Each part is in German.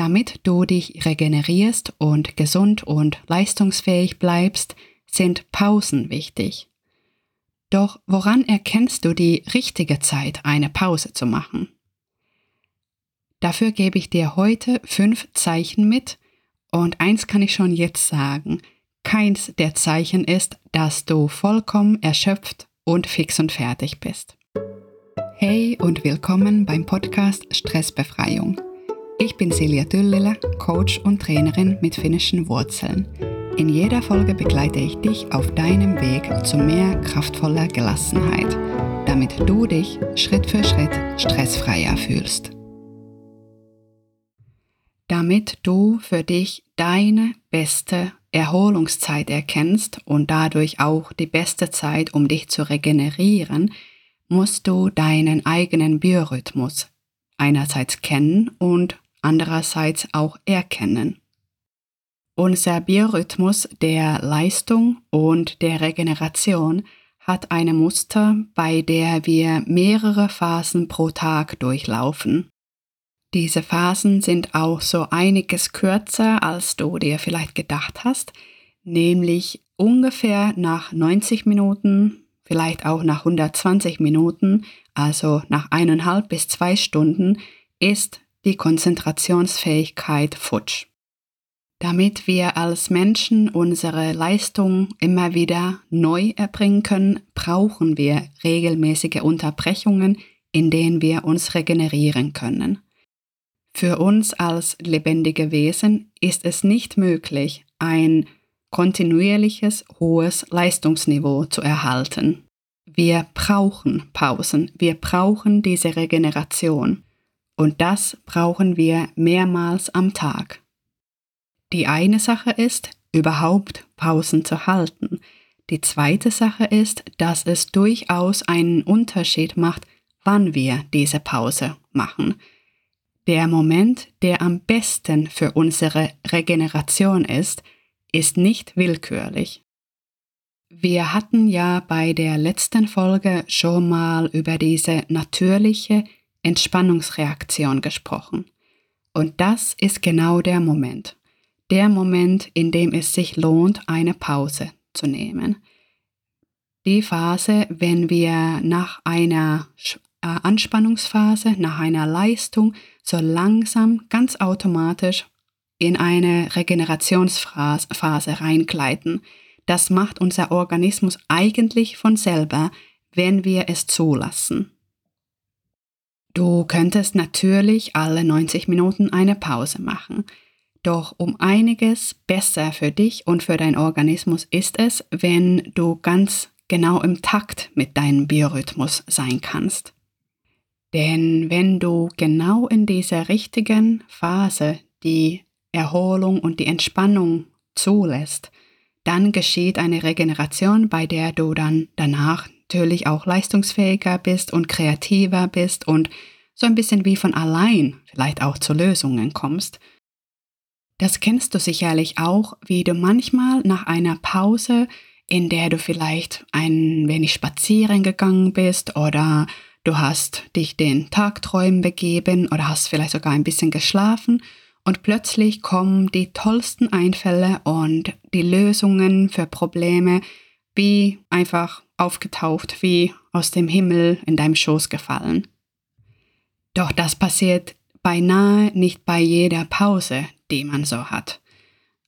Damit du dich regenerierst und gesund und leistungsfähig bleibst, sind Pausen wichtig. Doch woran erkennst du die richtige Zeit, eine Pause zu machen? Dafür gebe ich dir heute fünf Zeichen mit und eins kann ich schon jetzt sagen, keins der Zeichen ist, dass du vollkommen erschöpft und fix und fertig bist. Hey und willkommen beim Podcast Stressbefreiung. Ich bin Silja Düllele, Coach und Trainerin mit finnischen Wurzeln. In jeder Folge begleite ich dich auf deinem Weg zu mehr kraftvoller Gelassenheit, damit du dich Schritt für Schritt stressfreier fühlst. Damit du für dich deine beste Erholungszeit erkennst und dadurch auch die beste Zeit, um dich zu regenerieren, musst du deinen eigenen Biorhythmus einerseits kennen und andererseits auch erkennen. Unser Biorhythmus der Leistung und der Regeneration hat eine Muster, bei der wir mehrere Phasen pro Tag durchlaufen. Diese Phasen sind auch so einiges kürzer, als du dir vielleicht gedacht hast, nämlich ungefähr nach 90 Minuten, vielleicht auch nach 120 Minuten, also nach eineinhalb bis zwei Stunden, ist die Konzentrationsfähigkeit futsch. Damit wir als Menschen unsere Leistung immer wieder neu erbringen können, brauchen wir regelmäßige Unterbrechungen, in denen wir uns regenerieren können. Für uns als lebendige Wesen ist es nicht möglich, ein kontinuierliches hohes Leistungsniveau zu erhalten. Wir brauchen Pausen, wir brauchen diese Regeneration. Und das brauchen wir mehrmals am Tag. Die eine Sache ist, überhaupt Pausen zu halten. Die zweite Sache ist, dass es durchaus einen Unterschied macht, wann wir diese Pause machen. Der Moment, der am besten für unsere Regeneration ist, ist nicht willkürlich. Wir hatten ja bei der letzten Folge schon mal über diese natürliche Entspannungsreaktion gesprochen. Und das ist genau der Moment. Der Moment, in dem es sich lohnt, eine Pause zu nehmen. Die Phase, wenn wir nach einer äh, Anspannungsphase, nach einer Leistung so langsam, ganz automatisch in eine Regenerationsphase reingleiten. Das macht unser Organismus eigentlich von selber, wenn wir es zulassen. Du könntest natürlich alle 90 Minuten eine Pause machen. Doch um einiges besser für dich und für deinen Organismus ist es, wenn du ganz genau im Takt mit deinem Biorhythmus sein kannst. Denn wenn du genau in dieser richtigen Phase die Erholung und die Entspannung zulässt, dann geschieht eine Regeneration, bei der du dann danach natürlich auch leistungsfähiger bist und kreativer bist und so ein bisschen wie von allein vielleicht auch zu Lösungen kommst. Das kennst du sicherlich auch, wie du manchmal nach einer Pause, in der du vielleicht ein wenig spazieren gegangen bist oder du hast dich den Tagträumen begeben oder hast vielleicht sogar ein bisschen geschlafen und plötzlich kommen die tollsten Einfälle und die Lösungen für Probleme wie einfach aufgetaucht, wie aus dem Himmel in deinem Schoß gefallen. Doch das passiert beinahe nicht bei jeder Pause, die man so hat.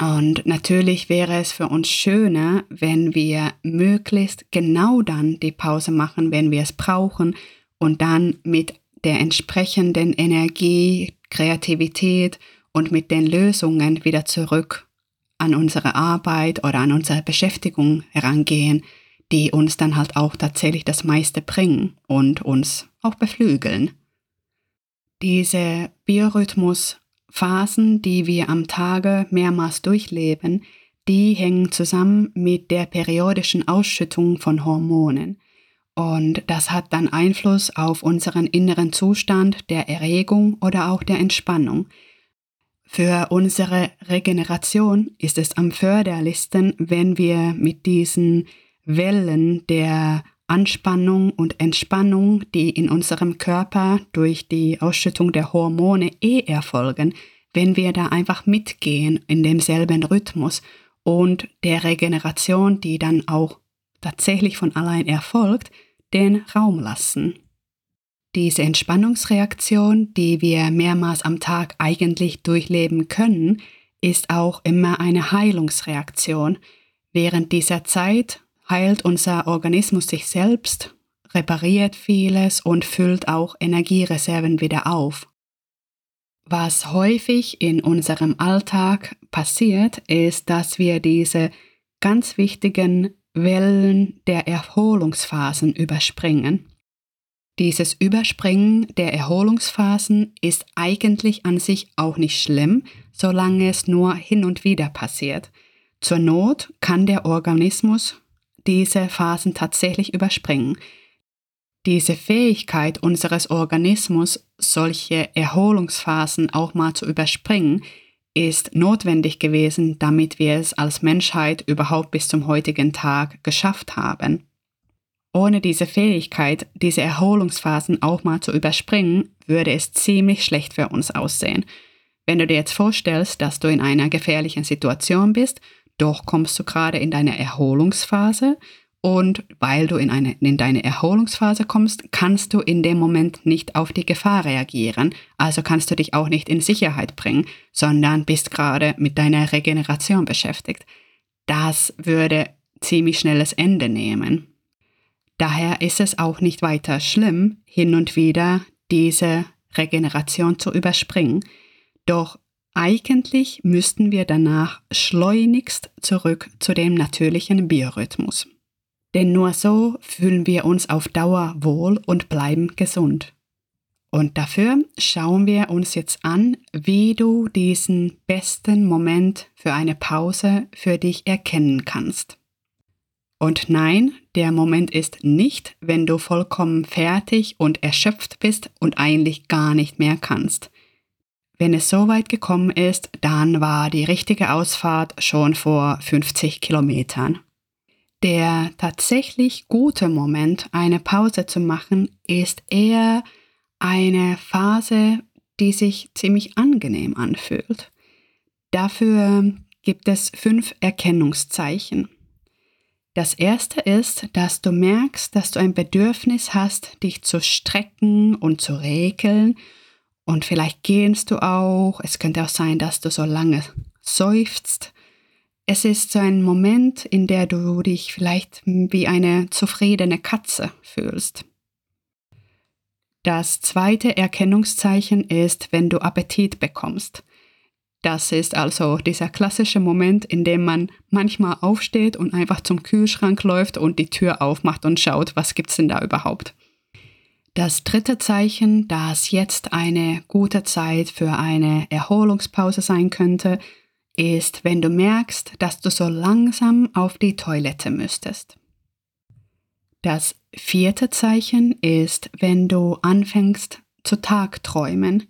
Und natürlich wäre es für uns schöner, wenn wir möglichst genau dann die Pause machen, wenn wir es brauchen und dann mit der entsprechenden Energie, Kreativität und mit den Lösungen wieder zurück an unsere Arbeit oder an unsere Beschäftigung herangehen, die uns dann halt auch tatsächlich das meiste bringen und uns auch beflügeln. Diese Biorhythmusphasen, die wir am Tage mehrmals durchleben, die hängen zusammen mit der periodischen Ausschüttung von Hormonen. Und das hat dann Einfluss auf unseren inneren Zustand der Erregung oder auch der Entspannung. Für unsere Regeneration ist es am förderlichsten, wenn wir mit diesen Wellen der Anspannung und Entspannung, die in unserem Körper durch die Ausschüttung der Hormone eh erfolgen, wenn wir da einfach mitgehen in demselben Rhythmus und der Regeneration, die dann auch tatsächlich von allein erfolgt, den Raum lassen. Diese Entspannungsreaktion, die wir mehrmals am Tag eigentlich durchleben können, ist auch immer eine Heilungsreaktion. Während dieser Zeit heilt unser Organismus sich selbst, repariert vieles und füllt auch Energiereserven wieder auf. Was häufig in unserem Alltag passiert, ist, dass wir diese ganz wichtigen Wellen der Erholungsphasen überspringen. Dieses Überspringen der Erholungsphasen ist eigentlich an sich auch nicht schlimm, solange es nur hin und wieder passiert. Zur Not kann der Organismus diese Phasen tatsächlich überspringen. Diese Fähigkeit unseres Organismus, solche Erholungsphasen auch mal zu überspringen, ist notwendig gewesen, damit wir es als Menschheit überhaupt bis zum heutigen Tag geschafft haben. Ohne diese Fähigkeit, diese Erholungsphasen auch mal zu überspringen, würde es ziemlich schlecht für uns aussehen. Wenn du dir jetzt vorstellst, dass du in einer gefährlichen Situation bist, doch kommst du gerade in deine Erholungsphase und weil du in, eine, in deine Erholungsphase kommst, kannst du in dem Moment nicht auf die Gefahr reagieren. Also kannst du dich auch nicht in Sicherheit bringen, sondern bist gerade mit deiner Regeneration beschäftigt. Das würde ziemlich schnelles Ende nehmen. Daher ist es auch nicht weiter schlimm, hin und wieder diese Regeneration zu überspringen. Doch eigentlich müssten wir danach schleunigst zurück zu dem natürlichen Biorhythmus. Denn nur so fühlen wir uns auf Dauer wohl und bleiben gesund. Und dafür schauen wir uns jetzt an, wie du diesen besten Moment für eine Pause für dich erkennen kannst. Und nein, der Moment ist nicht, wenn du vollkommen fertig und erschöpft bist und eigentlich gar nicht mehr kannst. Wenn es so weit gekommen ist, dann war die richtige Ausfahrt schon vor 50 Kilometern. Der tatsächlich gute Moment, eine Pause zu machen, ist eher eine Phase, die sich ziemlich angenehm anfühlt. Dafür gibt es fünf Erkennungszeichen. Das erste ist, dass du merkst, dass du ein Bedürfnis hast, dich zu strecken und zu regeln. Und vielleicht gehst du auch. Es könnte auch sein, dass du so lange seufzt es ist so ein Moment, in der du dich vielleicht wie eine zufriedene Katze fühlst. Das zweite Erkennungszeichen ist, wenn du Appetit bekommst. Das ist also dieser klassische Moment, in dem man manchmal aufsteht und einfach zum Kühlschrank läuft und die Tür aufmacht und schaut, was gibt's denn da überhaupt. Das dritte Zeichen, das jetzt eine gute Zeit für eine Erholungspause sein könnte, ist, wenn du merkst, dass du so langsam auf die Toilette müsstest. Das vierte Zeichen ist, wenn du anfängst zu Tagträumen.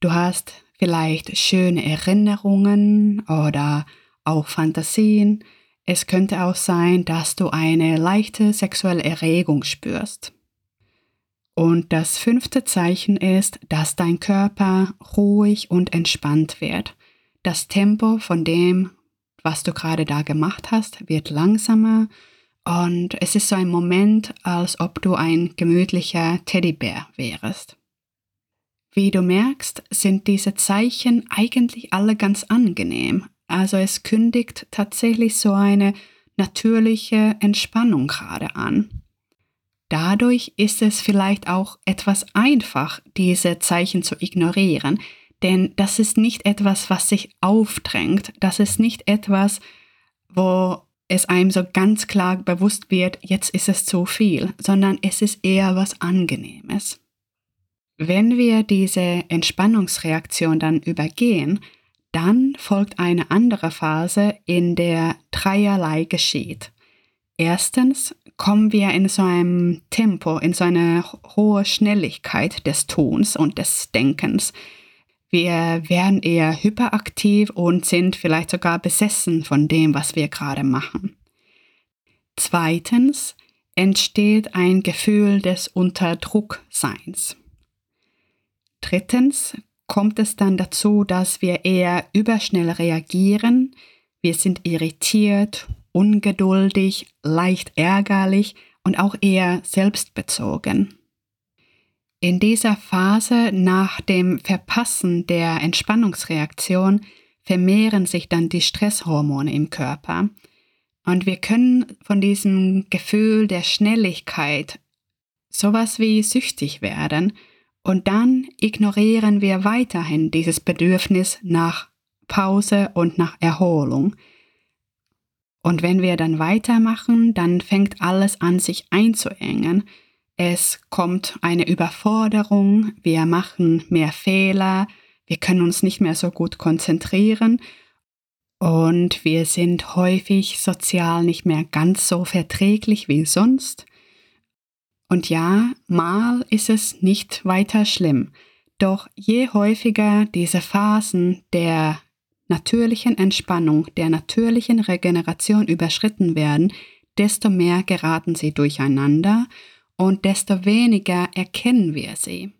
Du hast vielleicht schöne Erinnerungen oder auch Fantasien. Es könnte auch sein, dass du eine leichte sexuelle Erregung spürst. Und das fünfte Zeichen ist, dass dein Körper ruhig und entspannt wird. Das Tempo von dem, was du gerade da gemacht hast, wird langsamer und es ist so ein Moment, als ob du ein gemütlicher Teddybär wärest. Wie du merkst, sind diese Zeichen eigentlich alle ganz angenehm. Also es kündigt tatsächlich so eine natürliche Entspannung gerade an. Dadurch ist es vielleicht auch etwas einfach, diese Zeichen zu ignorieren, denn das ist nicht etwas, was sich aufdrängt. Das ist nicht etwas, wo es einem so ganz klar bewusst wird, jetzt ist es zu viel, sondern es ist eher was Angenehmes. Wenn wir diese Entspannungsreaktion dann übergehen, dann folgt eine andere Phase, in der dreierlei geschieht. Erstens kommen wir in so einem Tempo, in so eine hohe Schnelligkeit des Tuns und des Denkens, wir werden eher hyperaktiv und sind vielleicht sogar besessen von dem, was wir gerade machen. Zweitens entsteht ein Gefühl des Unterdruckseins. Drittens kommt es dann dazu, dass wir eher überschnell reagieren. Wir sind irritiert, ungeduldig, leicht ärgerlich und auch eher selbstbezogen. In dieser Phase nach dem Verpassen der Entspannungsreaktion vermehren sich dann die Stresshormone im Körper. Und wir können von diesem Gefühl der Schnelligkeit sowas wie süchtig werden und dann ignorieren wir weiterhin dieses Bedürfnis nach Pause und nach Erholung. Und wenn wir dann weitermachen, dann fängt alles an, sich einzuengen. Es kommt eine Überforderung, wir machen mehr Fehler, wir können uns nicht mehr so gut konzentrieren und wir sind häufig sozial nicht mehr ganz so verträglich wie sonst. Und ja, mal ist es nicht weiter schlimm, doch je häufiger diese Phasen der natürlichen Entspannung, der natürlichen Regeneration überschritten werden, desto mehr geraten sie durcheinander und desto weniger erkennen wir sie.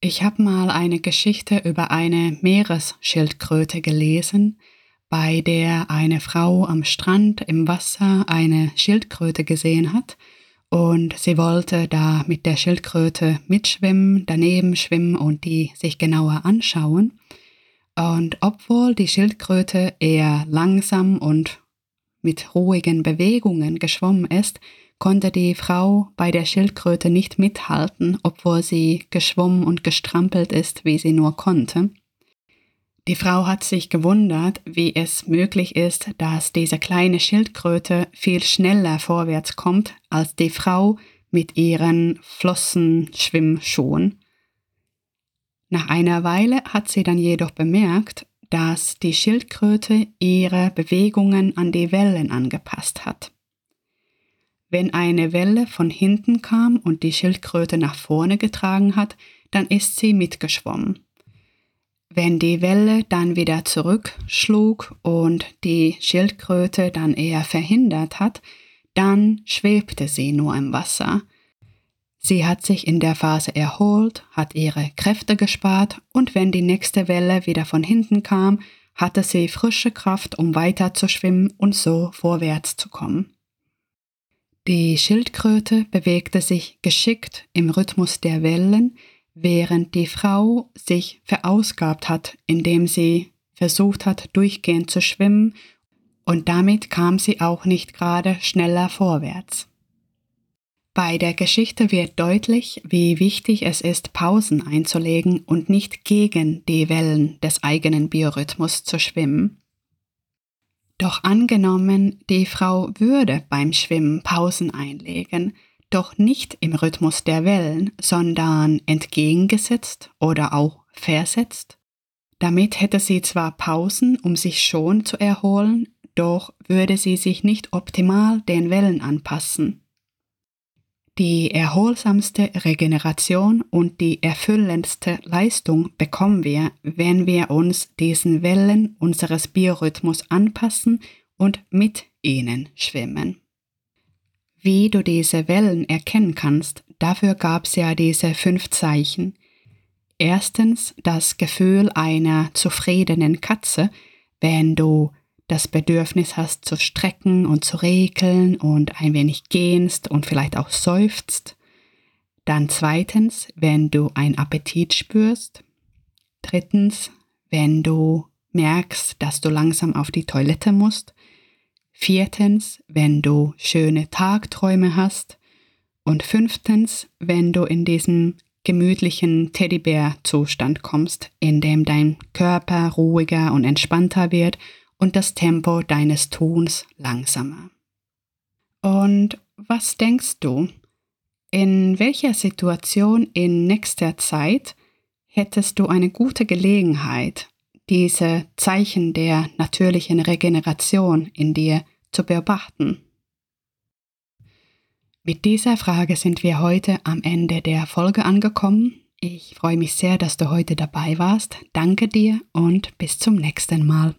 Ich habe mal eine Geschichte über eine Meeresschildkröte gelesen, bei der eine Frau am Strand im Wasser eine Schildkröte gesehen hat und sie wollte da mit der Schildkröte mitschwimmen, daneben schwimmen und die sich genauer anschauen. Und obwohl die Schildkröte eher langsam und mit ruhigen Bewegungen geschwommen ist, konnte die Frau bei der Schildkröte nicht mithalten, obwohl sie geschwommen und gestrampelt ist, wie sie nur konnte. Die Frau hat sich gewundert, wie es möglich ist, dass diese kleine Schildkröte viel schneller vorwärts kommt als die Frau mit ihren Flossenschwimmschuhen. Nach einer Weile hat sie dann jedoch bemerkt, dass die Schildkröte ihre Bewegungen an die Wellen angepasst hat. Wenn eine Welle von hinten kam und die Schildkröte nach vorne getragen hat, dann ist sie mitgeschwommen. Wenn die Welle dann wieder zurückschlug und die Schildkröte dann eher verhindert hat, dann schwebte sie nur im Wasser. Sie hat sich in der Phase erholt, hat ihre Kräfte gespart und wenn die nächste Welle wieder von hinten kam, hatte sie frische Kraft, um weiter zu schwimmen und so vorwärts zu kommen. Die Schildkröte bewegte sich geschickt im Rhythmus der Wellen, während die Frau sich verausgabt hat, indem sie versucht hat, durchgehend zu schwimmen, und damit kam sie auch nicht gerade schneller vorwärts. Bei der Geschichte wird deutlich, wie wichtig es ist, Pausen einzulegen und nicht gegen die Wellen des eigenen Biorhythmus zu schwimmen. Doch angenommen, die Frau würde beim Schwimmen Pausen einlegen, doch nicht im Rhythmus der Wellen, sondern entgegengesetzt oder auch versetzt. Damit hätte sie zwar Pausen, um sich schon zu erholen, doch würde sie sich nicht optimal den Wellen anpassen. Die erholsamste Regeneration und die erfüllendste Leistung bekommen wir, wenn wir uns diesen Wellen unseres Biorhythmus anpassen und mit ihnen schwimmen. Wie du diese Wellen erkennen kannst, dafür gab es ja diese fünf Zeichen. Erstens das Gefühl einer zufriedenen Katze, wenn du das Bedürfnis hast zu strecken und zu regeln und ein wenig gähnst und vielleicht auch seufzt. Dann zweitens, wenn du ein Appetit spürst. Drittens, wenn du merkst, dass du langsam auf die Toilette musst. Viertens, wenn du schöne Tagträume hast. Und fünftens, wenn du in diesen gemütlichen Teddybär-Zustand kommst, in dem dein Körper ruhiger und entspannter wird und das Tempo deines Tuns langsamer. Und was denkst du? In welcher Situation in nächster Zeit hättest du eine gute Gelegenheit, diese Zeichen der natürlichen Regeneration in dir zu beobachten? Mit dieser Frage sind wir heute am Ende der Folge angekommen. Ich freue mich sehr, dass du heute dabei warst. Danke dir und bis zum nächsten Mal.